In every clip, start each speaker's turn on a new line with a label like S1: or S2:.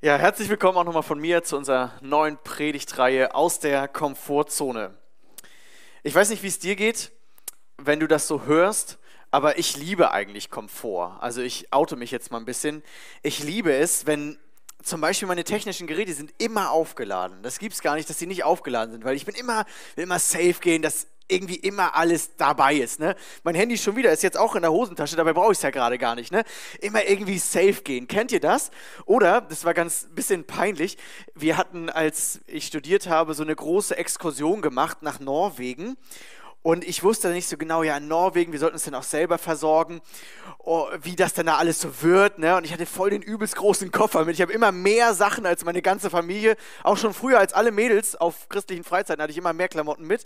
S1: Ja, herzlich willkommen auch nochmal von mir zu unserer neuen Predigtreihe aus der Komfortzone. Ich weiß nicht, wie es dir geht, wenn du das so hörst, aber ich liebe eigentlich Komfort. Also ich oute mich jetzt mal ein bisschen. Ich liebe es, wenn zum Beispiel meine technischen Geräte sind immer aufgeladen. Das gibt es gar nicht, dass sie nicht aufgeladen sind, weil ich bin immer, will immer safe gehen, dass irgendwie immer alles dabei ist. Ne? Mein Handy schon wieder ist jetzt auch in der Hosentasche, dabei brauche ich es ja gerade gar nicht. Ne? Immer irgendwie safe gehen. Kennt ihr das? Oder, das war ganz bisschen peinlich, wir hatten, als ich studiert habe, so eine große Exkursion gemacht nach Norwegen. Und ich wusste nicht so genau, ja, in Norwegen, wir sollten uns dann auch selber versorgen, oh, wie das dann da alles so wird. Ne? Und ich hatte voll den übelst großen Koffer mit. Ich habe immer mehr Sachen als meine ganze Familie. Auch schon früher als alle Mädels auf christlichen Freizeiten hatte ich immer mehr Klamotten mit.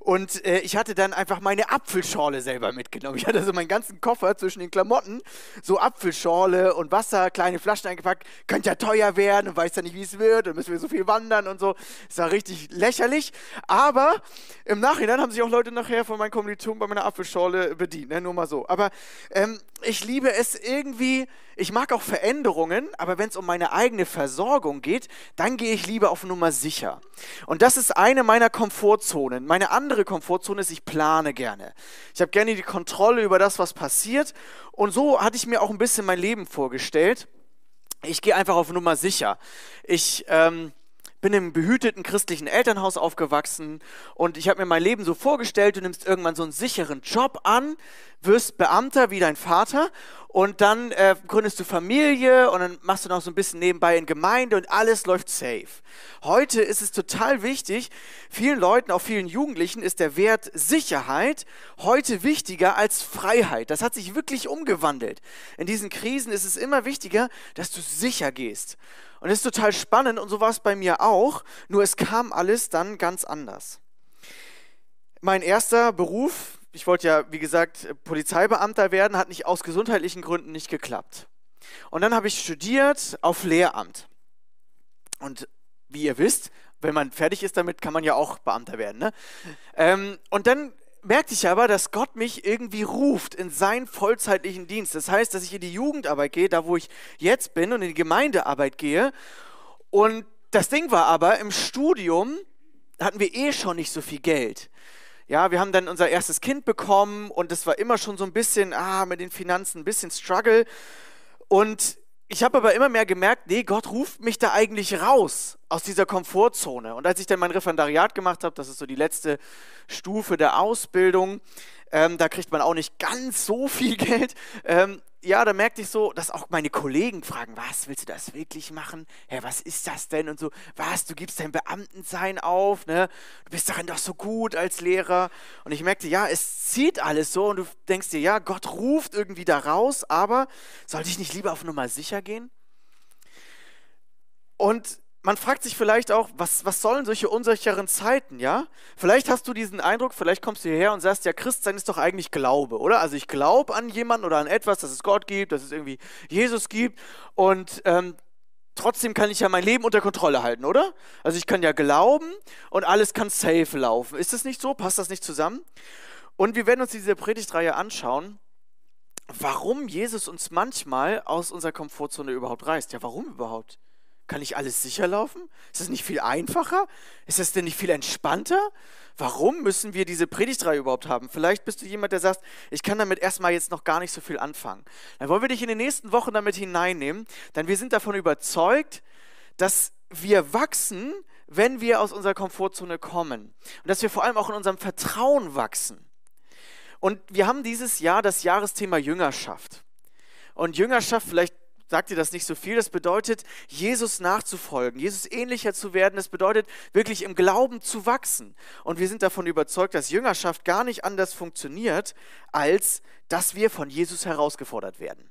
S1: Und äh, ich hatte dann einfach meine Apfelschorle selber mitgenommen. Ich hatte so meinen ganzen Koffer zwischen den Klamotten, so Apfelschorle und Wasser, kleine Flaschen eingepackt. Könnte ja teuer werden und weiß ja nicht, wie es wird. Und müssen wir so viel wandern und so. Das war richtig lächerlich. Aber im Nachhinein haben sich auch Leute nachher von meinen Kommilitonen bei meiner Apfelschorle bedient. Ne? Nur mal so. Aber ähm, ich liebe es irgendwie, ich mag auch Veränderungen, aber wenn es um meine eigene Versorgung geht, dann gehe ich lieber auf Nummer sicher. Und das ist eine meiner Komfortzonen. Meine andere Komfortzone ist, ich plane gerne. Ich habe gerne die Kontrolle über das, was passiert. Und so hatte ich mir auch ein bisschen mein Leben vorgestellt. Ich gehe einfach auf Nummer sicher. Ich ähm, bin im behüteten christlichen Elternhaus aufgewachsen und ich habe mir mein Leben so vorgestellt, du nimmst irgendwann so einen sicheren Job an, wirst Beamter wie dein Vater und dann äh, gründest du Familie und dann machst du noch so ein bisschen nebenbei in Gemeinde und alles läuft safe. Heute ist es total wichtig, vielen Leuten, auch vielen Jugendlichen ist der Wert Sicherheit heute wichtiger als Freiheit. Das hat sich wirklich umgewandelt. In diesen Krisen ist es immer wichtiger, dass du sicher gehst. Und es ist total spannend und so war es bei mir auch, nur es kam alles dann ganz anders. Mein erster Beruf, ich wollte ja, wie gesagt, Polizeibeamter werden, hat nicht aus gesundheitlichen Gründen nicht geklappt. Und dann habe ich studiert auf Lehramt. Und wie ihr wisst, wenn man fertig ist damit, kann man ja auch Beamter werden. Ne? Ähm, und dann merkte ich aber, dass Gott mich irgendwie ruft in seinen vollzeitlichen Dienst. Das heißt, dass ich in die Jugendarbeit gehe, da wo ich jetzt bin, und in die Gemeindearbeit gehe. Und das Ding war aber, im Studium hatten wir eh schon nicht so viel Geld. Ja, wir haben dann unser erstes Kind bekommen und es war immer schon so ein bisschen, ah, mit den Finanzen ein bisschen Struggle. Und ich habe aber immer mehr gemerkt, nee, Gott ruft mich da eigentlich raus aus dieser Komfortzone. Und als ich dann mein Referendariat gemacht habe, das ist so die letzte Stufe der Ausbildung, ähm, da kriegt man auch nicht ganz so viel Geld. Ähm, ja, da merkte ich so, dass auch meine Kollegen fragen, was, willst du das wirklich machen? Hä, was ist das denn? Und so, was, du gibst dein Beamtensein auf, ne? Du bist darin doch so gut als Lehrer. Und ich merkte, ja, es zieht alles so und du denkst dir, ja, Gott ruft irgendwie da raus, aber sollte ich nicht lieber auf Nummer sicher gehen? Und man fragt sich vielleicht auch, was, was sollen solche unsicheren Zeiten, ja? Vielleicht hast du diesen Eindruck, vielleicht kommst du hierher und sagst, ja, Christsein ist doch eigentlich Glaube, oder? Also ich glaube an jemanden oder an etwas, dass es Gott gibt, dass es irgendwie Jesus gibt und ähm, trotzdem kann ich ja mein Leben unter Kontrolle halten, oder? Also ich kann ja glauben und alles kann safe laufen. Ist das nicht so? Passt das nicht zusammen? Und wir werden uns diese Predigtreihe anschauen, warum Jesus uns manchmal aus unserer Komfortzone überhaupt reißt. Ja, warum überhaupt? Kann nicht alles sicher laufen? Ist das nicht viel einfacher? Ist das denn nicht viel entspannter? Warum müssen wir diese Predigtreihe überhaupt haben? Vielleicht bist du jemand, der sagt, ich kann damit erstmal jetzt noch gar nicht so viel anfangen. Dann wollen wir dich in den nächsten Wochen damit hineinnehmen, denn wir sind davon überzeugt, dass wir wachsen, wenn wir aus unserer Komfortzone kommen. Und dass wir vor allem auch in unserem Vertrauen wachsen. Und wir haben dieses Jahr das Jahresthema Jüngerschaft. Und Jüngerschaft, vielleicht sagt dir das nicht so viel. Das bedeutet, Jesus nachzufolgen, Jesus ähnlicher zu werden. Das bedeutet, wirklich im Glauben zu wachsen. Und wir sind davon überzeugt, dass Jüngerschaft gar nicht anders funktioniert, als dass wir von Jesus herausgefordert werden.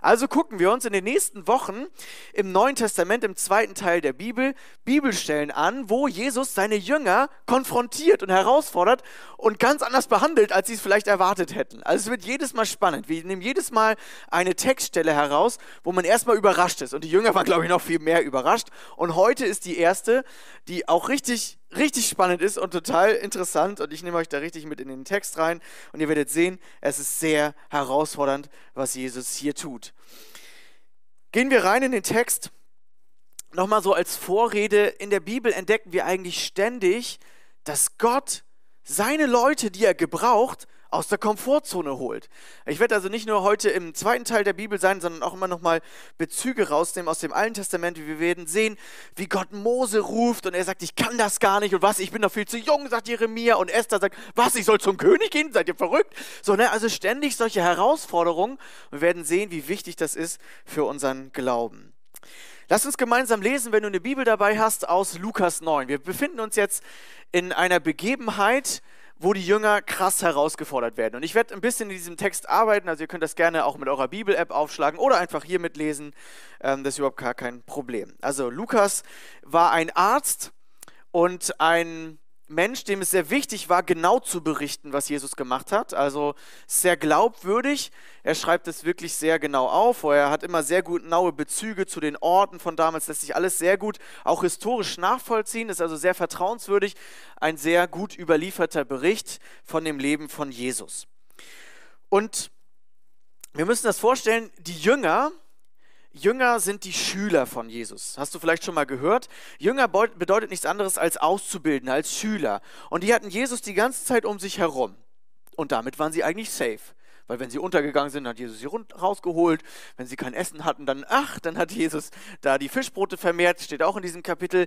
S1: Also gucken wir uns in den nächsten Wochen im Neuen Testament, im zweiten Teil der Bibel, Bibelstellen an, wo Jesus seine Jünger konfrontiert und herausfordert und ganz anders behandelt, als sie es vielleicht erwartet hätten. Also es wird jedes Mal spannend. Wir nehmen jedes Mal eine Textstelle heraus, wo man erstmal überrascht ist. Und die Jünger waren, glaube ich, noch viel mehr überrascht. Und heute ist die erste, die auch richtig richtig spannend ist und total interessant und ich nehme euch da richtig mit in den Text rein und ihr werdet sehen, es ist sehr herausfordernd, was Jesus hier tut. Gehen wir rein in den Text. nochmal so als Vorrede, in der Bibel entdecken wir eigentlich ständig, dass Gott seine Leute, die er gebraucht, aus der Komfortzone holt. Ich werde also nicht nur heute im zweiten Teil der Bibel sein, sondern auch immer noch mal Bezüge rausnehmen aus dem Alten Testament. Wir werden sehen, wie Gott Mose ruft und er sagt, ich kann das gar nicht und was, ich bin noch viel zu jung, sagt Jeremia und Esther sagt, was, ich soll zum König gehen, seid ihr verrückt? So, ne, also ständig solche Herausforderungen. Wir werden sehen, wie wichtig das ist für unseren Glauben. Lass uns gemeinsam lesen, wenn du eine Bibel dabei hast, aus Lukas 9. Wir befinden uns jetzt in einer Begebenheit, wo die Jünger krass herausgefordert werden. Und ich werde ein bisschen in diesem Text arbeiten, also ihr könnt das gerne auch mit eurer Bibel-App aufschlagen oder einfach hier mitlesen. Ähm, das ist überhaupt gar kein Problem. Also Lukas war ein Arzt und ein Mensch, dem es sehr wichtig war, genau zu berichten, was Jesus gemacht hat. Also sehr glaubwürdig. Er schreibt es wirklich sehr genau auf. Er hat immer sehr gut genaue Bezüge zu den Orten von damals. Lässt sich alles sehr gut auch historisch nachvollziehen. Ist also sehr vertrauenswürdig. Ein sehr gut überlieferter Bericht von dem Leben von Jesus. Und wir müssen das vorstellen, die Jünger, Jünger sind die Schüler von Jesus. Hast du vielleicht schon mal gehört? Jünger bedeutet nichts anderes als Auszubildende, als Schüler. Und die hatten Jesus die ganze Zeit um sich herum. Und damit waren sie eigentlich safe. Weil wenn sie untergegangen sind, hat Jesus sie rausgeholt. Wenn sie kein Essen hatten, dann, ach, dann hat Jesus da die Fischbrote vermehrt, steht auch in diesem Kapitel.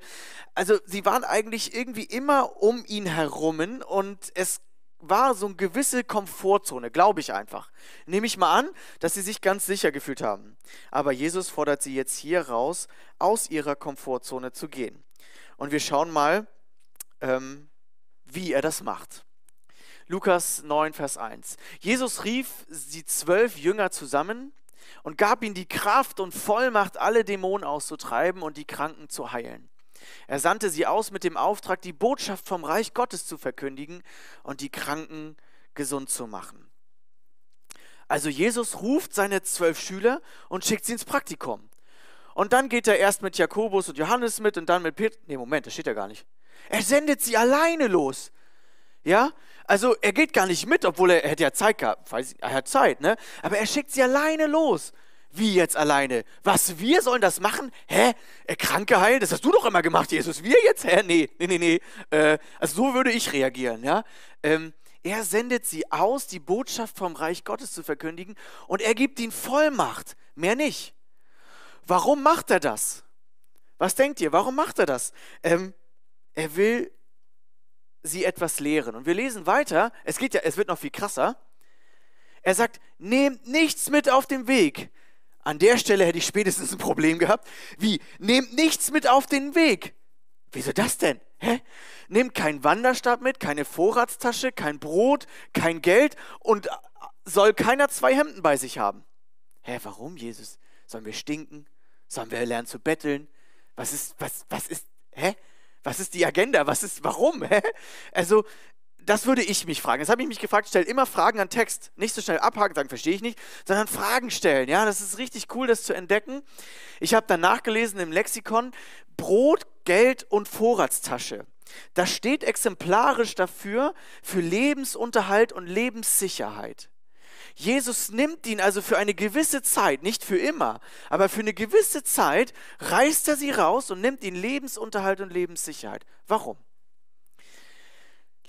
S1: Also sie waren eigentlich irgendwie immer um ihn herum und es war so eine gewisse Komfortzone, glaube ich einfach. Nehme ich mal an, dass sie sich ganz sicher gefühlt haben. Aber Jesus fordert sie jetzt hier raus, aus ihrer Komfortzone zu gehen. Und wir schauen mal, ähm, wie er das macht. Lukas 9, Vers 1. Jesus rief die zwölf Jünger zusammen und gab ihnen die Kraft und Vollmacht, alle Dämonen auszutreiben und die Kranken zu heilen. Er sandte sie aus mit dem Auftrag, die Botschaft vom Reich Gottes zu verkündigen und die Kranken gesund zu machen. Also Jesus ruft seine zwölf Schüler und schickt sie ins Praktikum. Und dann geht er erst mit Jakobus und Johannes mit und dann mit Petrus. Nee, Moment, das steht ja gar nicht. Er sendet sie alleine los. Ja? Also er geht gar nicht mit, obwohl er, er hätte ja Zeit gehabt. Er hat Zeit, ne? Aber er schickt sie alleine los. Wie jetzt alleine? Was, wir sollen das machen? Hä? Äh, Kranke heilen? Das hast du doch immer gemacht, Jesus. Wir jetzt? Hä? Nee, nee, nee, nee. Äh, also so würde ich reagieren, ja. Ähm, er sendet sie aus, die Botschaft vom Reich Gottes zu verkündigen und er gibt ihnen Vollmacht. Mehr nicht. Warum macht er das? Was denkt ihr? Warum macht er das? Ähm, er will sie etwas lehren. Und wir lesen weiter. Es geht ja, es wird noch viel krasser. Er sagt, nehmt nichts mit auf dem Weg. An der Stelle hätte ich spätestens ein Problem gehabt. Wie? Nehmt nichts mit auf den Weg. Wieso das denn? Hä? Nehmt keinen Wanderstab mit, keine Vorratstasche, kein Brot, kein Geld und soll keiner zwei Hemden bei sich haben. Hä, warum, Jesus? Sollen wir stinken? Sollen wir lernen zu betteln? Was ist, was, was ist, hä? Was ist die Agenda? Was ist, warum? Hä? Also, das würde ich mich fragen. Das habe ich mich gefragt. Stell immer Fragen an Text. Nicht so schnell abhaken, sagen, verstehe ich nicht, sondern Fragen stellen. Ja, das ist richtig cool, das zu entdecken. Ich habe dann nachgelesen im Lexikon Brot, Geld und Vorratstasche. Das steht exemplarisch dafür für Lebensunterhalt und Lebenssicherheit. Jesus nimmt ihn also für eine gewisse Zeit, nicht für immer, aber für eine gewisse Zeit reißt er sie raus und nimmt ihn Lebensunterhalt und Lebenssicherheit. Warum?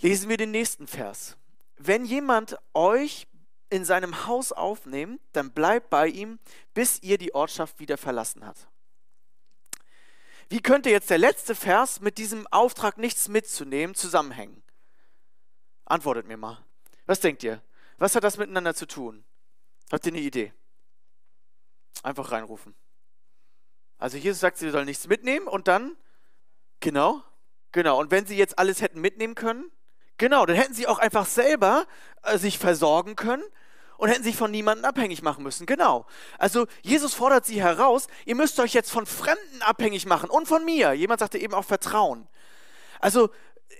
S1: Lesen wir den nächsten Vers. Wenn jemand euch in seinem Haus aufnimmt, dann bleibt bei ihm, bis ihr die Ortschaft wieder verlassen habt. Wie könnte jetzt der letzte Vers mit diesem Auftrag nichts mitzunehmen zusammenhängen? Antwortet mir mal. Was denkt ihr? Was hat das miteinander zu tun? Habt ihr eine Idee? Einfach reinrufen. Also Jesus sagt, sie sollen nichts mitnehmen und dann, genau, genau. Und wenn sie jetzt alles hätten mitnehmen können, Genau, dann hätten sie auch einfach selber äh, sich versorgen können und hätten sich von niemandem abhängig machen müssen. Genau. Also Jesus fordert sie heraus, ihr müsst euch jetzt von Fremden abhängig machen und von mir. Jemand sagte eben auch Vertrauen. Also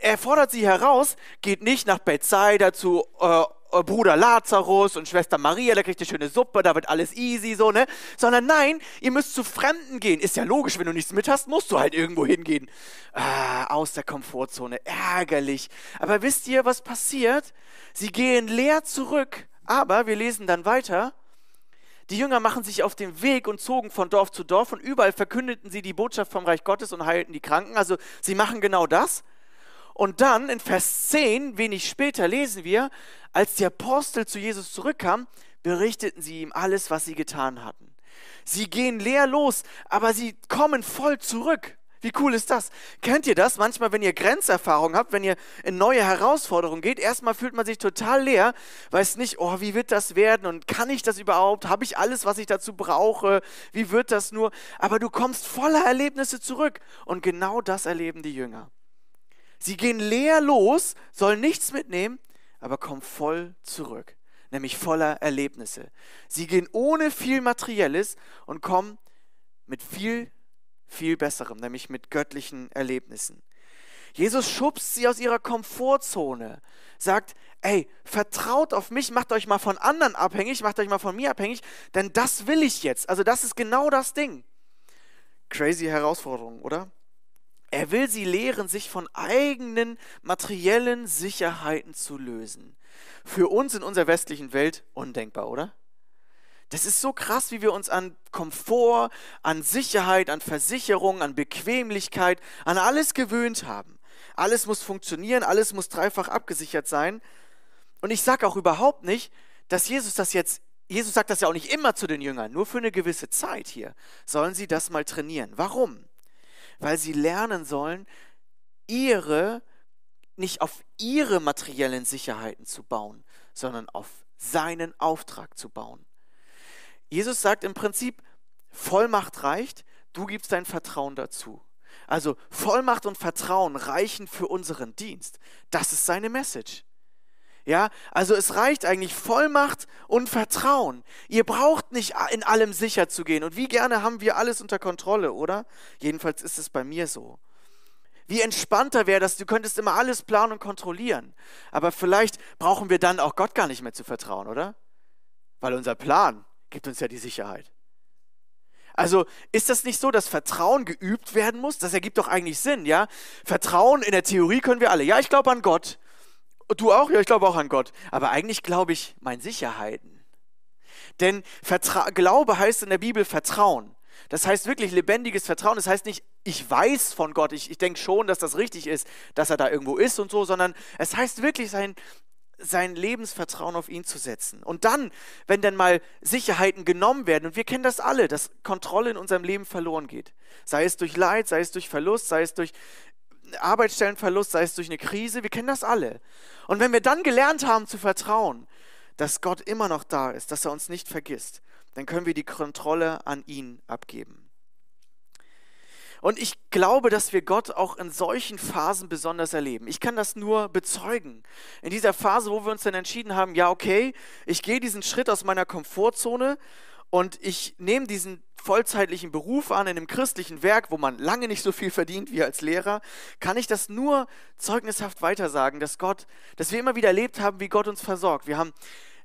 S1: er fordert sie heraus, geht nicht nach Bethsaida zu äh, Bruder Lazarus und Schwester Maria, da kriegt ihr schöne Suppe, da wird alles easy, so, ne? Sondern nein, ihr müsst zu Fremden gehen. Ist ja logisch, wenn du nichts mit hast, musst du halt irgendwo hingehen. Ah, aus der Komfortzone, ärgerlich. Aber wisst ihr, was passiert? Sie gehen leer zurück, aber wir lesen dann weiter. Die Jünger machen sich auf den Weg und zogen von Dorf zu Dorf und überall verkündeten sie die Botschaft vom Reich Gottes und heilten die Kranken. Also sie machen genau das. Und dann in Vers 10, wenig später, lesen wir, als die Apostel zu Jesus zurückkamen, berichteten sie ihm alles, was sie getan hatten. Sie gehen leer los, aber sie kommen voll zurück. Wie cool ist das? Kennt ihr das? Manchmal, wenn ihr Grenzerfahrung habt, wenn ihr in neue Herausforderungen geht, erstmal fühlt man sich total leer, weiß nicht, oh, wie wird das werden und kann ich das überhaupt? Habe ich alles, was ich dazu brauche? Wie wird das nur? Aber du kommst voller Erlebnisse zurück und genau das erleben die Jünger. Sie gehen leer los, sollen nichts mitnehmen, aber kommen voll zurück, nämlich voller Erlebnisse. Sie gehen ohne viel Materielles und kommen mit viel viel besserem, nämlich mit göttlichen Erlebnissen. Jesus schubst sie aus ihrer Komfortzone, sagt, ey, vertraut auf mich, macht euch mal von anderen abhängig, macht euch mal von mir abhängig, denn das will ich jetzt. Also das ist genau das Ding. Crazy Herausforderung, oder? Er will sie lehren, sich von eigenen materiellen Sicherheiten zu lösen. Für uns in unserer westlichen Welt undenkbar, oder? Das ist so krass, wie wir uns an Komfort, an Sicherheit, an Versicherung, an Bequemlichkeit, an alles gewöhnt haben. Alles muss funktionieren, alles muss dreifach abgesichert sein. Und ich sage auch überhaupt nicht, dass Jesus das jetzt, Jesus sagt das ja auch nicht immer zu den Jüngern, nur für eine gewisse Zeit hier sollen sie das mal trainieren. Warum? Weil sie lernen sollen, ihre, nicht auf ihre materiellen Sicherheiten zu bauen, sondern auf seinen Auftrag zu bauen. Jesus sagt im Prinzip, Vollmacht reicht, du gibst dein Vertrauen dazu. Also Vollmacht und Vertrauen reichen für unseren Dienst. Das ist seine Message. Ja, also es reicht eigentlich Vollmacht und Vertrauen. Ihr braucht nicht in allem sicher zu gehen. Und wie gerne haben wir alles unter Kontrolle, oder? Jedenfalls ist es bei mir so. Wie entspannter wäre das, du könntest immer alles planen und kontrollieren. Aber vielleicht brauchen wir dann auch Gott gar nicht mehr zu vertrauen, oder? Weil unser Plan, gibt uns ja die Sicherheit. Also ist das nicht so, dass Vertrauen geübt werden muss? Das ergibt doch eigentlich Sinn, ja? Vertrauen in der Theorie können wir alle. Ja, ich glaube an Gott. Du auch? Ja, ich glaube auch an Gott. Aber eigentlich glaube ich meinen Sicherheiten. Denn Vertra Glaube heißt in der Bibel Vertrauen. Das heißt wirklich lebendiges Vertrauen. Das heißt nicht, ich weiß von Gott, ich, ich denke schon, dass das richtig ist, dass er da irgendwo ist und so, sondern es heißt wirklich sein sein Lebensvertrauen auf ihn zu setzen. Und dann, wenn dann mal Sicherheiten genommen werden, und wir kennen das alle, dass Kontrolle in unserem Leben verloren geht, sei es durch Leid, sei es durch Verlust, sei es durch Arbeitsstellenverlust, sei es durch eine Krise, wir kennen das alle. Und wenn wir dann gelernt haben zu vertrauen, dass Gott immer noch da ist, dass er uns nicht vergisst, dann können wir die Kontrolle an ihn abgeben. Und ich glaube, dass wir Gott auch in solchen Phasen besonders erleben. Ich kann das nur bezeugen. In dieser Phase, wo wir uns dann entschieden haben, ja, okay, ich gehe diesen Schritt aus meiner Komfortzone und ich nehme diesen vollzeitlichen Beruf an in einem christlichen Werk, wo man lange nicht so viel verdient wie als Lehrer, kann ich das nur zeugnishaft weitersagen, dass Gott, dass wir immer wieder erlebt haben, wie Gott uns versorgt. Wir haben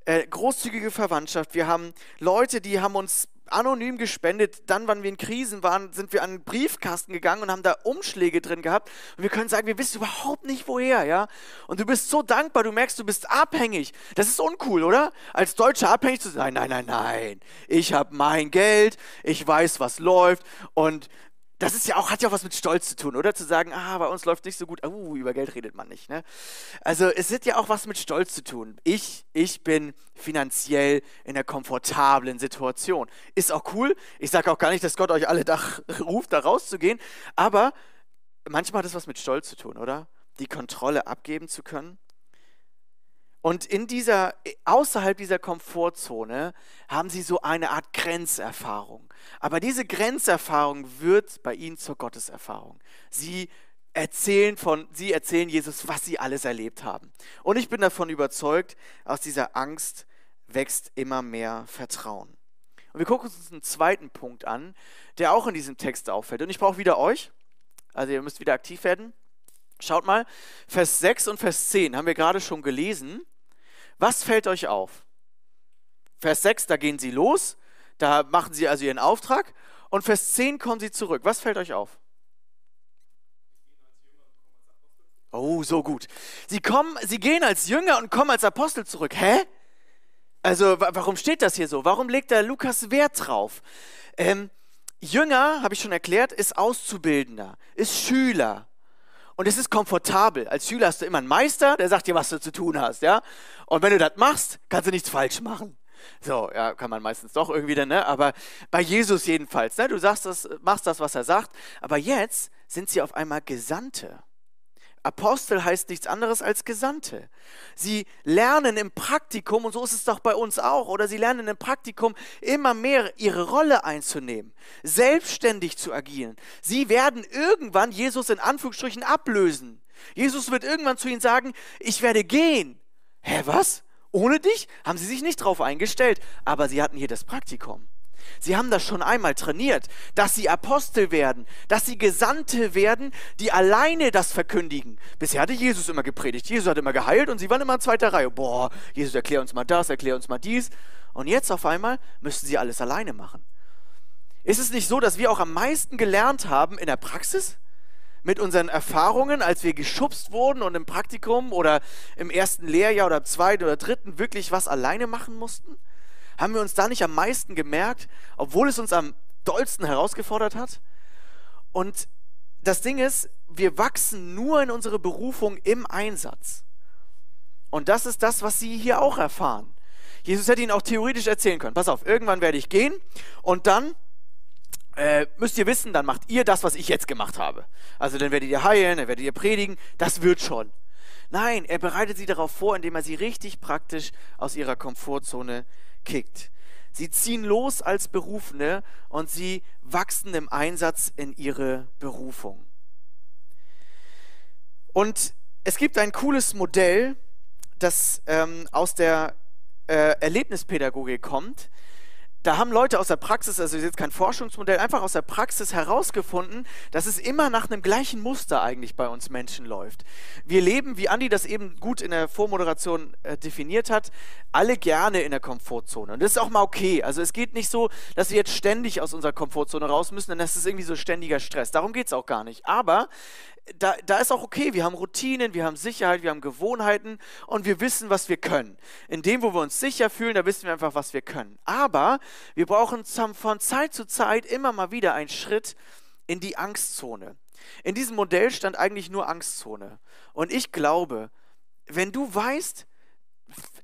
S1: äh, großzügige Verwandtschaft, wir haben Leute, die haben uns anonym gespendet. Dann, wann wir in Krisen waren, sind wir an einen Briefkasten gegangen und haben da Umschläge drin gehabt. Und wir können sagen, wir wissen überhaupt nicht woher, ja. Und du bist so dankbar, du merkst, du bist abhängig. Das ist uncool, oder? Als Deutscher abhängig zu sein. Nein, nein, nein. Ich habe mein Geld, ich weiß, was läuft. Und das ist ja auch, hat ja auch was mit Stolz zu tun, oder? Zu sagen, ah, bei uns läuft nicht so gut, uh, über Geld redet man nicht. Ne? Also es hat ja auch was mit Stolz zu tun. Ich, ich bin finanziell in einer komfortablen Situation. Ist auch cool. Ich sage auch gar nicht, dass Gott euch alle da ruft, da rauszugehen. Aber manchmal hat es was mit Stolz zu tun, oder? Die Kontrolle abgeben zu können. Und in dieser, außerhalb dieser Komfortzone haben sie so eine Art Grenzerfahrung. Aber diese Grenzerfahrung wird bei ihnen zur Gotteserfahrung. Sie erzählen von, sie erzählen Jesus, was sie alles erlebt haben. Und ich bin davon überzeugt, aus dieser Angst wächst immer mehr Vertrauen. Und wir gucken uns einen zweiten Punkt an, der auch in diesem Text auffällt. Und ich brauche wieder euch. Also ihr müsst wieder aktiv werden. Schaut mal, Vers 6 und Vers 10 haben wir gerade schon gelesen. Was fällt euch auf? Vers 6, da gehen sie los, da machen sie also ihren Auftrag. Und Vers 10 kommen sie zurück. Was fällt euch auf? Oh, so gut. Sie kommen, sie gehen als Jünger und kommen als Apostel zurück. Hä? Also warum steht das hier so? Warum legt da Lukas Wert drauf? Ähm, Jünger, habe ich schon erklärt, ist Auszubildender, ist Schüler. Und es ist komfortabel. Als Schüler hast du immer einen Meister, der sagt dir, was du zu tun hast, ja. Und wenn du das machst, kannst du nichts falsch machen. So, ja, kann man meistens doch irgendwie dann, ne? Aber bei Jesus jedenfalls, ne? Du sagst das, machst das, was er sagt. Aber jetzt sind sie auf einmal Gesandte. Apostel heißt nichts anderes als Gesandte. Sie lernen im Praktikum, und so ist es doch bei uns auch, oder sie lernen im Praktikum immer mehr ihre Rolle einzunehmen, selbstständig zu agieren. Sie werden irgendwann Jesus in Anführungsstrichen ablösen. Jesus wird irgendwann zu ihnen sagen, ich werde gehen. Hä, was? Ohne dich? Haben sie sich nicht drauf eingestellt, aber sie hatten hier das Praktikum. Sie haben das schon einmal trainiert, dass sie Apostel werden, dass sie Gesandte werden, die alleine das verkündigen. Bisher hatte Jesus immer gepredigt, Jesus hat immer geheilt und sie waren immer in zweiter Reihe. Boah, Jesus, erklär uns mal das, erklär uns mal dies. Und jetzt auf einmal müssen sie alles alleine machen. Ist es nicht so, dass wir auch am meisten gelernt haben in der Praxis? Mit unseren Erfahrungen, als wir geschubst wurden und im Praktikum oder im ersten Lehrjahr oder im zweiten oder dritten wirklich was alleine machen mussten? Haben wir uns da nicht am meisten gemerkt, obwohl es uns am dollsten herausgefordert hat? Und das Ding ist, wir wachsen nur in unsere Berufung im Einsatz. Und das ist das, was sie hier auch erfahren. Jesus hätte ihnen auch theoretisch erzählen können, pass auf, irgendwann werde ich gehen und dann äh, müsst ihr wissen, dann macht ihr das, was ich jetzt gemacht habe. Also dann werdet ihr heilen, dann werdet ihr predigen, das wird schon. Nein, er bereitet sie darauf vor, indem er sie richtig praktisch aus ihrer Komfortzone kickt. Sie ziehen los als Berufene und sie wachsen im Einsatz in ihre Berufung. Und es gibt ein cooles Modell, das ähm, aus der äh, Erlebnispädagogik kommt, da haben Leute aus der Praxis, also jetzt kein Forschungsmodell, einfach aus der Praxis herausgefunden, dass es immer nach einem gleichen Muster eigentlich bei uns Menschen läuft. Wir leben, wie Andi das eben gut in der Vormoderation äh, definiert hat, alle gerne in der Komfortzone. Und das ist auch mal okay. Also es geht nicht so, dass wir jetzt ständig aus unserer Komfortzone raus müssen, denn das ist irgendwie so ständiger Stress. Darum geht es auch gar nicht. Aber da, da ist auch okay, wir haben Routinen, wir haben Sicherheit, wir haben Gewohnheiten und wir wissen, was wir können. In dem, wo wir uns sicher fühlen, da wissen wir einfach, was wir können. Aber wir brauchen von Zeit zu Zeit immer mal wieder einen Schritt in die Angstzone. In diesem Modell stand eigentlich nur Angstzone. Und ich glaube, wenn du weißt,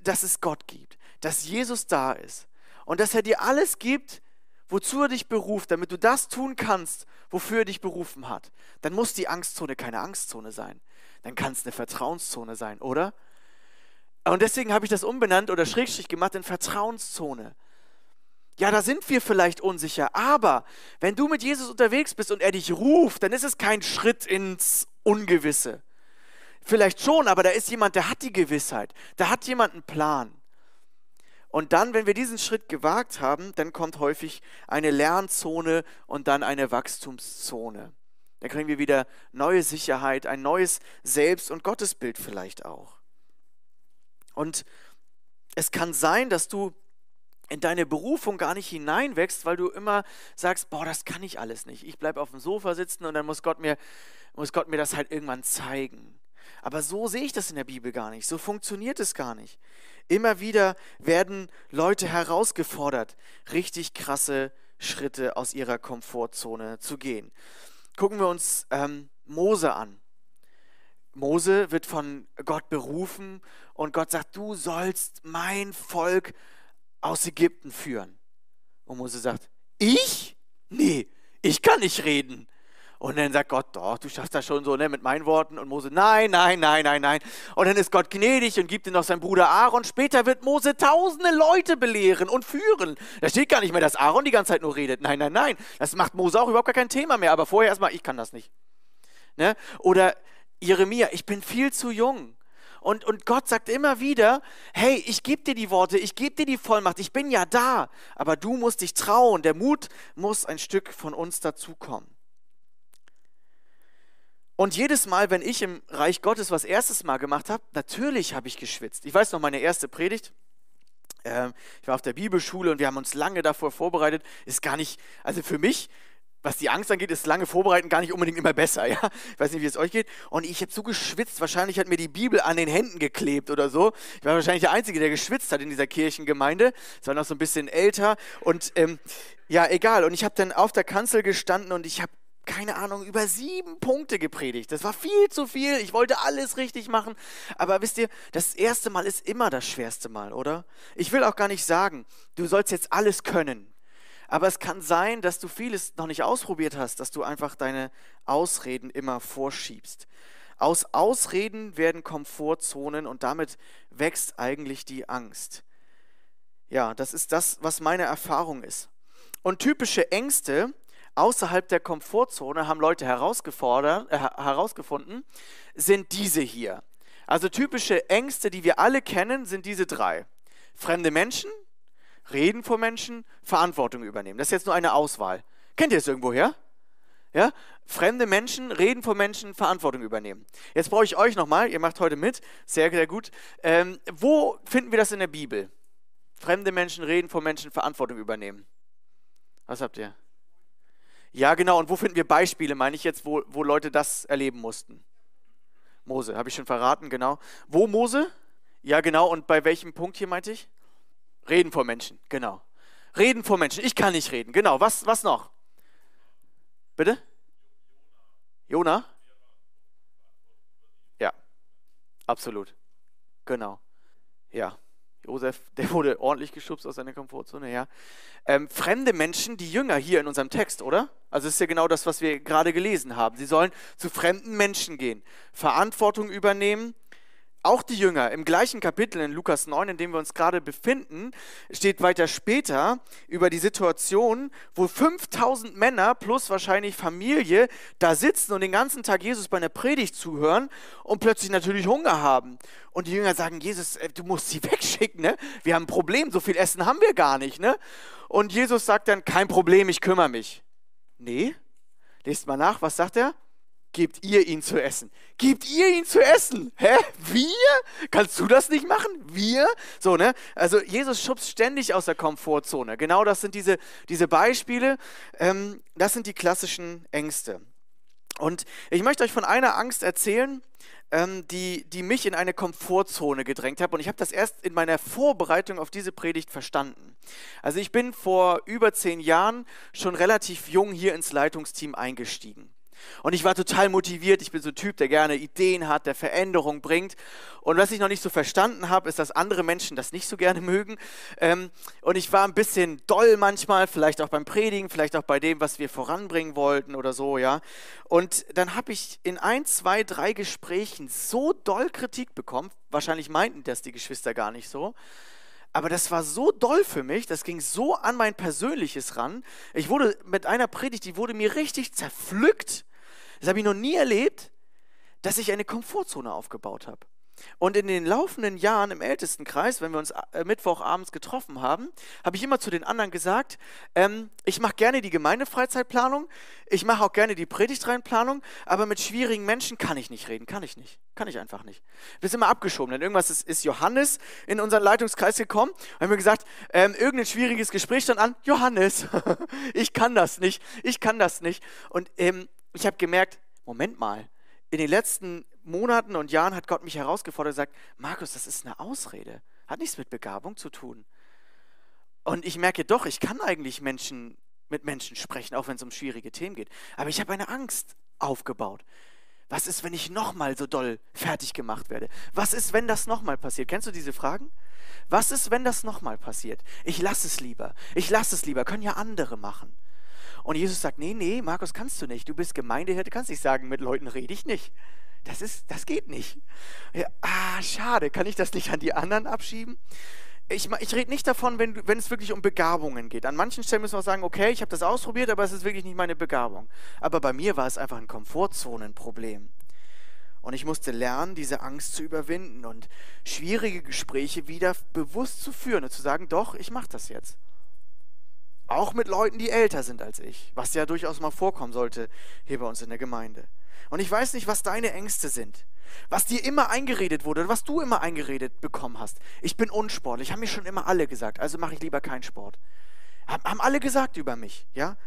S1: dass es Gott gibt, dass Jesus da ist und dass er dir alles gibt, wozu er dich beruft, damit du das tun kannst, wofür er dich berufen hat, dann muss die Angstzone keine Angstzone sein. Dann kann es eine Vertrauenszone sein, oder? Und deswegen habe ich das umbenannt oder Schrägstrich gemacht in Vertrauenszone. Ja, da sind wir vielleicht unsicher, aber wenn du mit Jesus unterwegs bist und er dich ruft, dann ist es kein Schritt ins Ungewisse. Vielleicht schon, aber da ist jemand, der hat die Gewissheit, da hat jemand einen Plan. Und dann, wenn wir diesen Schritt gewagt haben, dann kommt häufig eine Lernzone und dann eine Wachstumszone. Da kriegen wir wieder neue Sicherheit, ein neues Selbst- und Gottesbild vielleicht auch. Und es kann sein, dass du in deine Berufung gar nicht hineinwächst, weil du immer sagst, boah, das kann ich alles nicht. Ich bleibe auf dem Sofa sitzen und dann muss Gott mir, muss Gott mir das halt irgendwann zeigen. Aber so sehe ich das in der Bibel gar nicht. So funktioniert es gar nicht. Immer wieder werden Leute herausgefordert, richtig krasse Schritte aus ihrer Komfortzone zu gehen. Gucken wir uns ähm, Mose an. Mose wird von Gott berufen und Gott sagt, du sollst mein Volk aus Ägypten führen. Und Mose sagt, ich? Nee, ich kann nicht reden. Und dann sagt Gott, doch, du schaffst das schon so, ne, mit meinen Worten. Und Mose, nein, nein, nein, nein, nein. Und dann ist Gott gnädig und gibt ihm noch seinen Bruder Aaron. Später wird Mose tausende Leute belehren und führen. Da steht gar nicht mehr, dass Aaron die ganze Zeit nur redet. Nein, nein, nein. Das macht Mose auch überhaupt gar kein Thema mehr. Aber vorher erstmal, ich kann das nicht. Ne? Oder Jeremia, ich bin viel zu jung. Und, und Gott sagt immer wieder, hey, ich gebe dir die Worte, ich gebe dir die Vollmacht, ich bin ja da, aber du musst dich trauen, der Mut muss ein Stück von uns dazukommen. Und jedes Mal, wenn ich im Reich Gottes was erstes Mal gemacht habe, natürlich habe ich geschwitzt. Ich weiß noch, meine erste Predigt, äh, ich war auf der Bibelschule und wir haben uns lange davor vorbereitet, ist gar nicht, also für mich was die Angst angeht, ist lange Vorbereiten gar nicht unbedingt immer besser, ja. Ich weiß nicht, wie es euch geht. Und ich habe so geschwitzt, wahrscheinlich hat mir die Bibel an den Händen geklebt oder so. Ich war wahrscheinlich der Einzige, der geschwitzt hat in dieser Kirchengemeinde. Es war noch so ein bisschen älter. Und ähm, ja, egal. Und ich habe dann auf der Kanzel gestanden und ich habe keine Ahnung, über sieben Punkte gepredigt. Das war viel zu viel. Ich wollte alles richtig machen. Aber wisst ihr, das erste Mal ist immer das schwerste Mal, oder? Ich will auch gar nicht sagen, du sollst jetzt alles können. Aber es kann sein, dass du vieles noch nicht ausprobiert hast, dass du einfach deine Ausreden immer vorschiebst. Aus Ausreden werden Komfortzonen und damit wächst eigentlich die Angst. Ja, das ist das, was meine Erfahrung ist. Und typische Ängste außerhalb der Komfortzone haben Leute herausgefordert, äh, herausgefunden, sind diese hier. Also typische Ängste, die wir alle kennen, sind diese drei. Fremde Menschen, Reden vor Menschen, Verantwortung übernehmen. Das ist jetzt nur eine Auswahl. Kennt ihr es irgendwoher? Ja? Fremde Menschen, reden vor Menschen, Verantwortung übernehmen. Jetzt brauche ich euch nochmal, ihr macht heute mit, sehr, sehr gut. Ähm, wo finden wir das in der Bibel? Fremde Menschen, reden vor Menschen, Verantwortung übernehmen. Was habt ihr? Ja, genau. Und wo finden wir Beispiele, meine ich jetzt, wo, wo Leute das erleben mussten? Mose, habe ich schon verraten, genau. Wo Mose? Ja, genau. Und bei welchem Punkt hier meinte ich? Reden vor Menschen, genau. Reden vor Menschen. Ich kann nicht reden, genau. Was, was noch? Bitte? Jona? Ja, absolut. Genau. Ja. Josef, der wurde ordentlich geschubst aus seiner Komfortzone, ja. Ähm, fremde Menschen, die Jünger hier in unserem Text, oder? Also es ist ja genau das, was wir gerade gelesen haben. Sie sollen zu fremden Menschen gehen, Verantwortung übernehmen, auch die Jünger im gleichen Kapitel in Lukas 9, in dem wir uns gerade befinden, steht weiter später über die Situation, wo 5000 Männer plus wahrscheinlich Familie da sitzen und den ganzen Tag Jesus bei einer Predigt zuhören und plötzlich natürlich Hunger haben. Und die Jünger sagen, Jesus, äh, du musst sie wegschicken, ne? Wir haben ein Problem, so viel Essen haben wir gar nicht, ne? Und Jesus sagt dann, kein Problem, ich kümmere mich. Nee, lest mal nach, was sagt er? Gebt ihr ihn zu essen. Gebt ihr ihn zu essen. Hä? Wir? Kannst du das nicht machen? Wir? So, ne? Also Jesus schubst ständig aus der Komfortzone. Genau das sind diese, diese Beispiele. Ähm, das sind die klassischen Ängste. Und ich möchte euch von einer Angst erzählen, ähm, die, die mich in eine Komfortzone gedrängt hat. Und ich habe das erst in meiner Vorbereitung auf diese Predigt verstanden. Also ich bin vor über zehn Jahren schon relativ jung hier ins Leitungsteam eingestiegen. Und ich war total motiviert. Ich bin so ein Typ, der gerne Ideen hat, der Veränderung bringt. Und was ich noch nicht so verstanden habe, ist, dass andere Menschen das nicht so gerne mögen. Ähm, und ich war ein bisschen doll manchmal, vielleicht auch beim Predigen, vielleicht auch bei dem, was wir voranbringen wollten oder so, ja. Und dann habe ich in ein, zwei, drei Gesprächen so doll Kritik bekommen. Wahrscheinlich meinten das die Geschwister gar nicht so. Aber das war so doll für mich, das ging so an mein Persönliches ran. Ich wurde mit einer Predigt, die wurde mir richtig zerpflückt das habe ich noch nie erlebt, dass ich eine Komfortzone aufgebaut habe. Und in den laufenden Jahren im Ältestenkreis, wenn wir uns äh, Mittwochabends getroffen haben, habe ich immer zu den anderen gesagt, ähm, ich mache gerne die Gemeindefreizeitplanung, ich mache auch gerne die Predigtreinplanung, aber mit schwierigen Menschen kann ich nicht reden, kann ich nicht, kann ich einfach nicht. Wir sind immer abgeschoben, denn irgendwas ist, ist Johannes in unseren Leitungskreis gekommen und haben mir gesagt, ähm, irgendein schwieriges Gespräch stand an, Johannes, ich kann das nicht, ich kann das nicht. Und ähm, ich habe gemerkt, Moment mal, in den letzten Monaten und Jahren hat Gott mich herausgefordert und gesagt, Markus, das ist eine Ausrede, hat nichts mit Begabung zu tun. Und ich merke doch, ich kann eigentlich Menschen mit Menschen sprechen, auch wenn es um schwierige Themen geht. Aber ich habe eine Angst aufgebaut. Was ist, wenn ich nochmal so doll fertig gemacht werde? Was ist, wenn das nochmal passiert? Kennst du diese Fragen? Was ist, wenn das nochmal passiert? Ich lasse es lieber. Ich lasse es lieber. Können ja andere machen. Und Jesus sagt, nee, nee, Markus, kannst du nicht. Du bist Gemeindehirte, kannst nicht sagen, mit Leuten rede ich nicht. Das, ist, das geht nicht. Ja, ah, schade, kann ich das nicht an die anderen abschieben? Ich, ich rede nicht davon, wenn, wenn es wirklich um Begabungen geht. An manchen Stellen müssen wir sagen, okay, ich habe das ausprobiert, aber es ist wirklich nicht meine Begabung. Aber bei mir war es einfach ein Komfortzonenproblem. Und ich musste lernen, diese Angst zu überwinden und schwierige Gespräche wieder bewusst zu führen und zu sagen, doch, ich mache das jetzt. Auch mit Leuten, die älter sind als ich, was ja durchaus mal vorkommen sollte hier bei uns in der Gemeinde. Und ich weiß nicht, was deine Ängste sind, was dir immer eingeredet wurde, was du immer eingeredet bekommen hast. Ich bin unsportlich, haben mir schon immer alle gesagt, also mache ich lieber keinen Sport. Haben alle gesagt über mich, ja?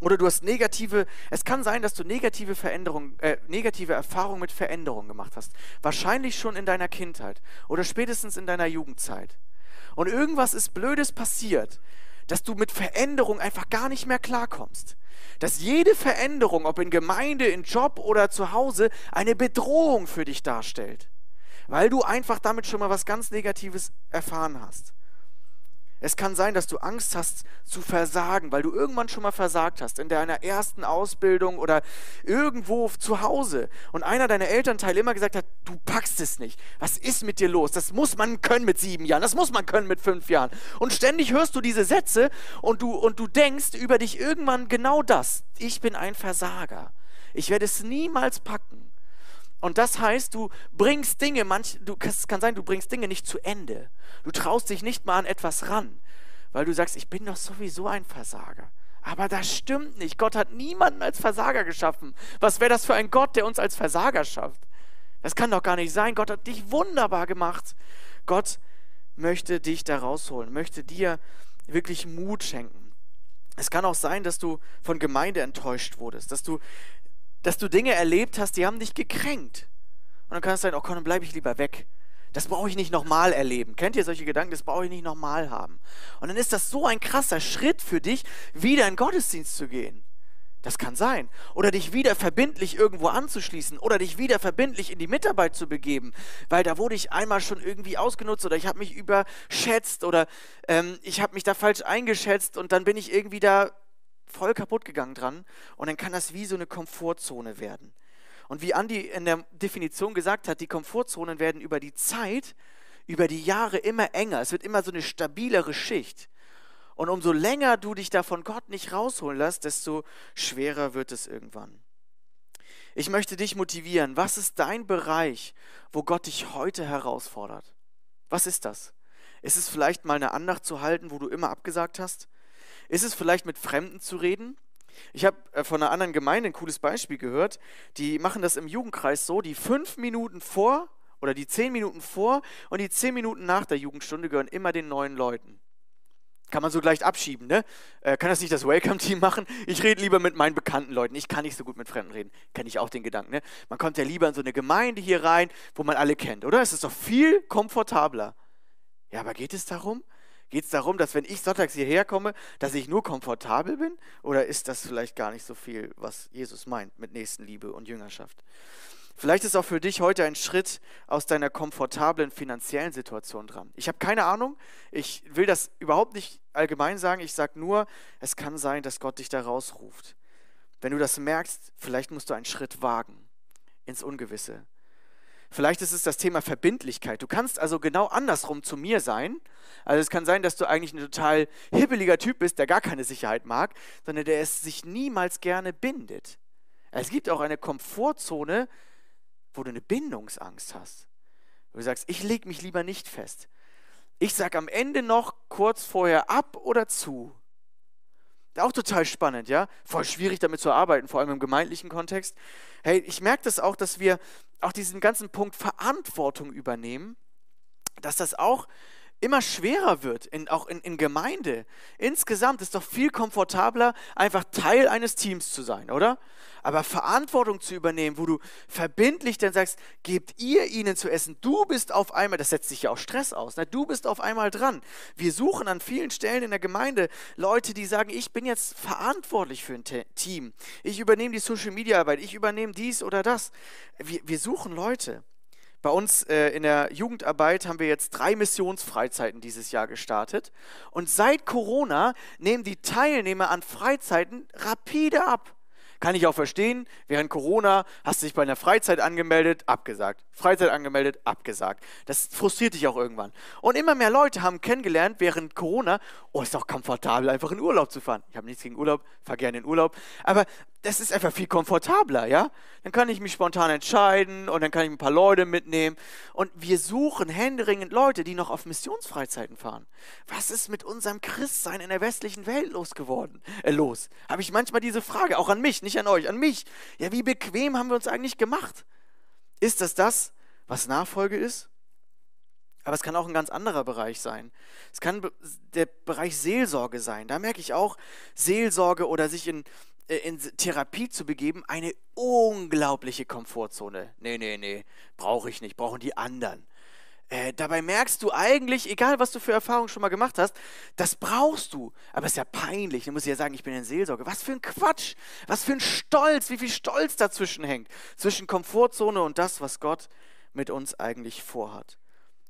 S1: Oder du hast negative, es kann sein, dass du negative Veränderungen, äh, negative Erfahrungen mit Veränderungen gemacht hast. Wahrscheinlich schon in deiner Kindheit oder spätestens in deiner Jugendzeit. Und irgendwas ist Blödes passiert, dass du mit Veränderung einfach gar nicht mehr klarkommst. Dass jede Veränderung, ob in Gemeinde, in Job oder zu Hause, eine Bedrohung für dich darstellt. Weil du einfach damit schon mal was ganz Negatives erfahren hast. Es kann sein, dass du Angst hast zu versagen, weil du irgendwann schon mal versagt hast, in deiner ersten Ausbildung oder irgendwo zu Hause. Und einer deiner Elternteile immer gesagt hat, du packst es nicht. Was ist mit dir los? Das muss man können mit sieben Jahren, das muss man können mit fünf Jahren. Und ständig hörst du diese Sätze und du, und du denkst über dich irgendwann genau das. Ich bin ein Versager. Ich werde es niemals packen. Und das heißt, du bringst Dinge, manch, du, es kann sein, du bringst Dinge nicht zu Ende. Du traust dich nicht mal an etwas ran, weil du sagst, ich bin doch sowieso ein Versager. Aber das stimmt nicht. Gott hat niemanden als Versager geschaffen. Was wäre das für ein Gott, der uns als Versager schafft? Das kann doch gar nicht sein. Gott hat dich wunderbar gemacht. Gott möchte dich da rausholen, möchte dir wirklich Mut schenken. Es kann auch sein, dass du von Gemeinde enttäuscht wurdest, dass du dass du Dinge erlebt hast, die haben dich gekränkt. Und dann kann es sein, oh komm, dann bleibe ich lieber weg. Das brauche ich nicht nochmal erleben. Kennt ihr solche Gedanken? Das brauche ich nicht nochmal haben. Und dann ist das so ein krasser Schritt für dich, wieder in Gottesdienst zu gehen. Das kann sein. Oder dich wieder verbindlich irgendwo anzuschließen oder dich wieder verbindlich in die Mitarbeit zu begeben, weil da wurde ich einmal schon irgendwie ausgenutzt oder ich habe mich überschätzt oder ähm, ich habe mich da falsch eingeschätzt und dann bin ich irgendwie da voll kaputt gegangen dran und dann kann das wie so eine Komfortzone werden. Und wie Andi in der Definition gesagt hat, die Komfortzonen werden über die Zeit, über die Jahre immer enger. Es wird immer so eine stabilere Schicht. Und umso länger du dich da von Gott nicht rausholen lässt, desto schwerer wird es irgendwann. Ich möchte dich motivieren. Was ist dein Bereich, wo Gott dich heute herausfordert? Was ist das? Ist es vielleicht mal eine Andacht zu halten, wo du immer abgesagt hast? Ist es vielleicht mit Fremden zu reden? Ich habe äh, von einer anderen Gemeinde ein cooles Beispiel gehört. Die machen das im Jugendkreis so, die fünf Minuten vor oder die zehn Minuten vor und die zehn Minuten nach der Jugendstunde gehören immer den neuen Leuten. Kann man so gleich abschieben, ne? Äh, kann das nicht das Welcome-Team machen? Ich rede lieber mit meinen bekannten Leuten. Ich kann nicht so gut mit Fremden reden. Kenne ich auch den Gedanken, ne? Man kommt ja lieber in so eine Gemeinde hier rein, wo man alle kennt, oder? Es ist doch viel komfortabler. Ja, aber geht es darum? Geht es darum, dass wenn ich sonntags hierher komme, dass ich nur komfortabel bin? Oder ist das vielleicht gar nicht so viel, was Jesus meint mit Nächstenliebe und Jüngerschaft? Vielleicht ist auch für dich heute ein Schritt aus deiner komfortablen finanziellen Situation dran. Ich habe keine Ahnung. Ich will das überhaupt nicht allgemein sagen. Ich sage nur, es kann sein, dass Gott dich da rausruft. Wenn du das merkst, vielleicht musst du einen Schritt wagen ins Ungewisse. Vielleicht ist es das Thema Verbindlichkeit. Du kannst also genau andersrum zu mir sein. Also es kann sein, dass du eigentlich ein total hibbeliger Typ bist, der gar keine Sicherheit mag, sondern der es sich niemals gerne bindet. Es gibt auch eine Komfortzone, wo du eine Bindungsangst hast. Wo du sagst, ich lege mich lieber nicht fest. Ich sage am Ende noch kurz vorher ab oder zu. Auch total spannend, ja? Voll schwierig damit zu arbeiten, vor allem im gemeindlichen Kontext. Hey, ich merke das auch, dass wir auch diesen ganzen Punkt Verantwortung übernehmen, dass das auch immer schwerer wird, in, auch in, in Gemeinde. Insgesamt ist doch viel komfortabler, einfach Teil eines Teams zu sein, oder? Aber Verantwortung zu übernehmen, wo du verbindlich dann sagst, gebt ihr ihnen zu essen, du bist auf einmal, das setzt sich ja auch Stress aus, ne? du bist auf einmal dran. Wir suchen an vielen Stellen in der Gemeinde Leute, die sagen, ich bin jetzt verantwortlich für ein Team. Ich übernehme die Social-Media-Arbeit, ich übernehme dies oder das. Wir, wir suchen Leute. Bei uns äh, in der Jugendarbeit haben wir jetzt drei Missionsfreizeiten dieses Jahr gestartet. Und seit Corona nehmen die Teilnehmer an Freizeiten rapide ab. Kann ich auch verstehen, während Corona hast du dich bei einer Freizeit angemeldet, abgesagt. Freizeit angemeldet, abgesagt. Das frustriert dich auch irgendwann. Und immer mehr Leute haben kennengelernt während Corona, oh, ist doch komfortabel, einfach in Urlaub zu fahren. Ich habe nichts gegen Urlaub, fahre gerne in Urlaub. Aber das ist einfach viel komfortabler, ja? Dann kann ich mich spontan entscheiden und dann kann ich ein paar Leute mitnehmen. Und wir suchen händeringend Leute, die noch auf Missionsfreizeiten fahren. Was ist mit unserem Christsein in der westlichen Welt losgeworden? Äh, los. Habe ich manchmal diese Frage, auch an mich, nicht an euch, an mich. Ja, wie bequem haben wir uns eigentlich gemacht? Ist das das, was Nachfolge ist? Aber es kann auch ein ganz anderer Bereich sein. Es kann der Bereich Seelsorge sein. Da merke ich auch, Seelsorge oder sich in, in Therapie zu begeben, eine unglaubliche Komfortzone. Nee, nee, nee, brauche ich nicht, brauchen die anderen. Äh, dabei merkst du eigentlich, egal was du für Erfahrungen schon mal gemacht hast, das brauchst du. Aber es ist ja peinlich. Du musst ja sagen, ich bin in Seelsorge. Was für ein Quatsch. Was für ein Stolz. Wie viel Stolz dazwischen hängt. Zwischen Komfortzone und das, was Gott mit uns eigentlich vorhat.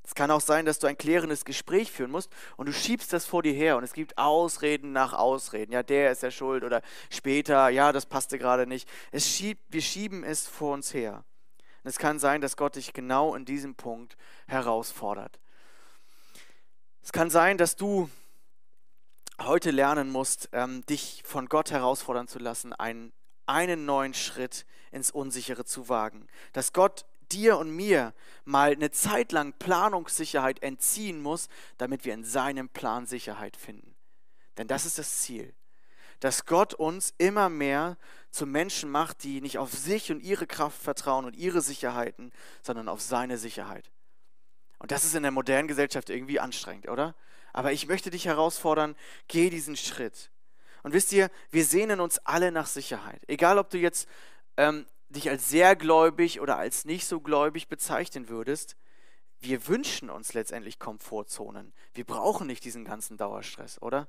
S1: Es kann auch sein, dass du ein klärendes Gespräch führen musst und du schiebst das vor dir her und es gibt Ausreden nach Ausreden. Ja, der ist ja schuld oder später, ja, das passte gerade nicht. Es schiebt, wir schieben es vor uns her. Und es kann sein, dass Gott dich genau in diesem Punkt herausfordert. Es kann sein, dass du heute lernen musst, ähm, dich von Gott herausfordern zu lassen, einen, einen neuen Schritt ins Unsichere zu wagen. Dass Gott dir und mir mal eine Zeit lang Planungssicherheit entziehen muss, damit wir in seinem Plan Sicherheit finden. Denn das ist das Ziel. Dass Gott uns immer mehr zu Menschen macht, die nicht auf sich und ihre Kraft vertrauen und ihre Sicherheiten, sondern auf seine Sicherheit. Und das ist in der modernen Gesellschaft irgendwie anstrengend, oder? Aber ich möchte dich herausfordern, geh diesen Schritt. Und wisst ihr, wir sehnen uns alle nach Sicherheit. Egal, ob du jetzt ähm, dich als sehr gläubig oder als nicht so gläubig bezeichnen würdest, wir wünschen uns letztendlich Komfortzonen. Wir brauchen nicht diesen ganzen Dauerstress, oder?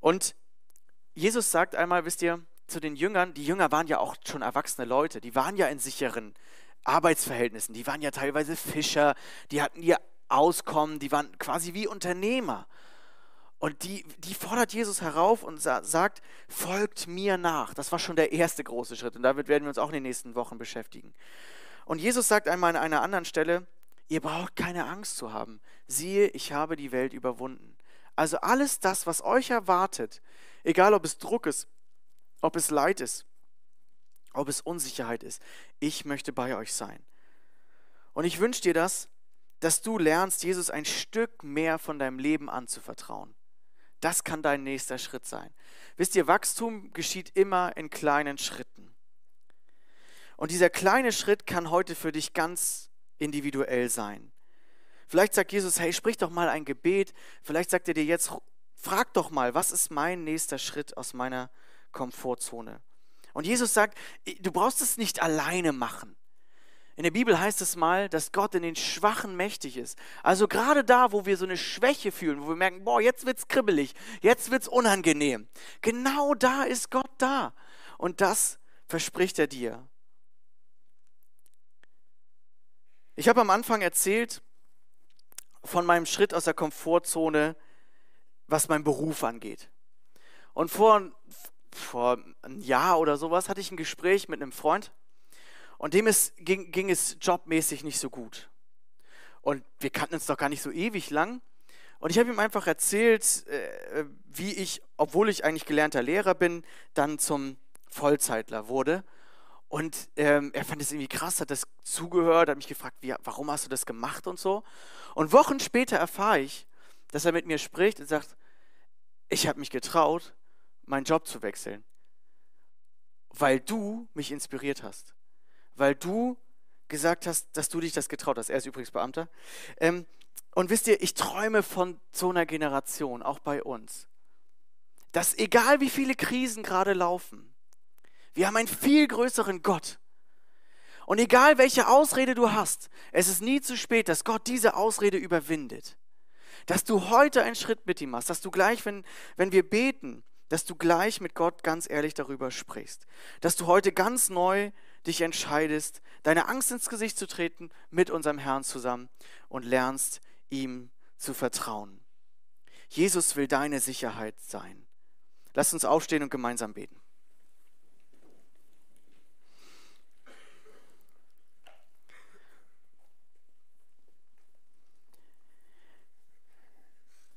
S1: Und Jesus sagt einmal, wisst ihr, zu den Jüngern, die Jünger waren ja auch schon erwachsene Leute, die waren ja in sicheren Arbeitsverhältnissen, die waren ja teilweise Fischer, die hatten ihr Auskommen, die waren quasi wie Unternehmer. Und die, die fordert Jesus herauf und sagt, folgt mir nach. Das war schon der erste große Schritt und damit werden wir uns auch in den nächsten Wochen beschäftigen. Und Jesus sagt einmal an einer anderen Stelle, ihr braucht keine Angst zu haben. Siehe, ich habe die Welt überwunden. Also alles das, was euch erwartet, egal ob es Druck ist, ob es Leid ist, ob es Unsicherheit ist, ich möchte bei euch sein. Und ich wünsche dir das, dass du lernst, Jesus ein Stück mehr von deinem Leben anzuvertrauen. Das kann dein nächster Schritt sein. Wisst ihr, Wachstum geschieht immer in kleinen Schritten. Und dieser kleine Schritt kann heute für dich ganz individuell sein. Vielleicht sagt Jesus, hey, sprich doch mal ein Gebet. Vielleicht sagt er dir jetzt, frag doch mal, was ist mein nächster Schritt aus meiner Komfortzone? Und Jesus sagt, du brauchst es nicht alleine machen. In der Bibel heißt es mal, dass Gott in den Schwachen mächtig ist. Also gerade da, wo wir so eine Schwäche fühlen, wo wir merken, boah, jetzt wird's kribbelig, jetzt wird's unangenehm. Genau da ist Gott da. Und das verspricht er dir. Ich habe am Anfang erzählt von meinem Schritt aus der Komfortzone, was meinen Beruf angeht. Und vor, vor einem Jahr oder sowas hatte ich ein Gespräch mit einem Freund und dem ist, ging, ging es jobmäßig nicht so gut. Und wir kannten uns doch gar nicht so ewig lang. Und ich habe ihm einfach erzählt, äh, wie ich, obwohl ich eigentlich gelernter Lehrer bin, dann zum Vollzeitler wurde. Und ähm, er fand es irgendwie krass, hat das zugehört, hat mich gefragt, wie, warum hast du das gemacht und so. Und Wochen später erfahre ich, dass er mit mir spricht und sagt, ich habe mich getraut, meinen Job zu wechseln, weil du mich inspiriert hast weil du gesagt hast, dass du dich das getraut hast. Er ist übrigens Beamter. Ähm, und wisst ihr, ich träume von so einer Generation, auch bei uns, dass egal wie viele Krisen gerade laufen, wir haben einen viel größeren Gott. Und egal welche Ausrede du hast, es ist nie zu spät, dass Gott diese Ausrede überwindet. Dass du heute einen Schritt mit ihm machst, dass du gleich, wenn, wenn wir beten, dass du gleich mit Gott ganz ehrlich darüber sprichst. Dass du heute ganz neu dich entscheidest, deine Angst ins Gesicht zu treten mit unserem Herrn zusammen und lernst ihm zu vertrauen. Jesus will deine Sicherheit sein. Lass uns aufstehen und gemeinsam beten.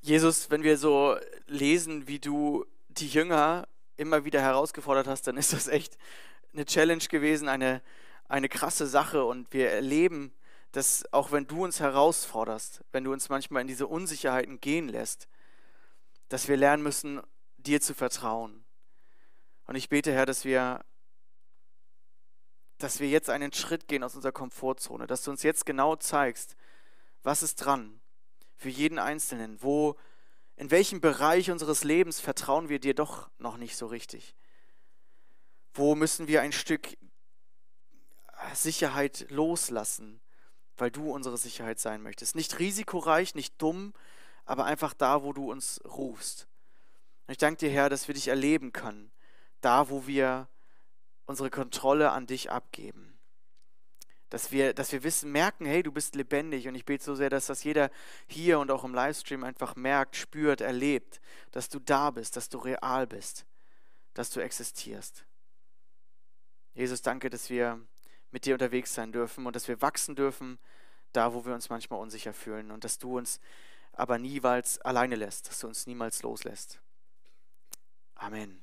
S1: Jesus, wenn wir so lesen, wie du die Jünger immer wieder herausgefordert hast, dann ist das echt eine Challenge gewesen, eine, eine krasse Sache. Und wir erleben, dass auch wenn du uns herausforderst, wenn du uns manchmal in diese Unsicherheiten gehen lässt, dass wir lernen müssen, dir zu vertrauen. Und ich bete, Herr, dass wir dass wir jetzt einen Schritt gehen aus unserer Komfortzone, dass du uns jetzt genau zeigst, was ist dran für jeden Einzelnen, wo, in welchem Bereich unseres Lebens vertrauen wir dir doch noch nicht so richtig. Wo müssen wir ein Stück Sicherheit loslassen, weil du unsere Sicherheit sein möchtest. Nicht risikoreich, nicht dumm, aber einfach da, wo du uns rufst. Und ich danke dir, Herr, dass wir dich erleben können, da, wo wir unsere Kontrolle an dich abgeben. Dass wir, dass wir wissen, merken, hey, du bist lebendig. Und ich bete so sehr, dass das jeder hier und auch im Livestream einfach merkt, spürt, erlebt, dass du da bist, dass du real bist, dass du existierst. Jesus, danke, dass wir mit dir unterwegs sein dürfen und dass wir wachsen dürfen, da wo wir uns manchmal unsicher fühlen und dass du uns aber niemals alleine lässt, dass du uns niemals loslässt. Amen.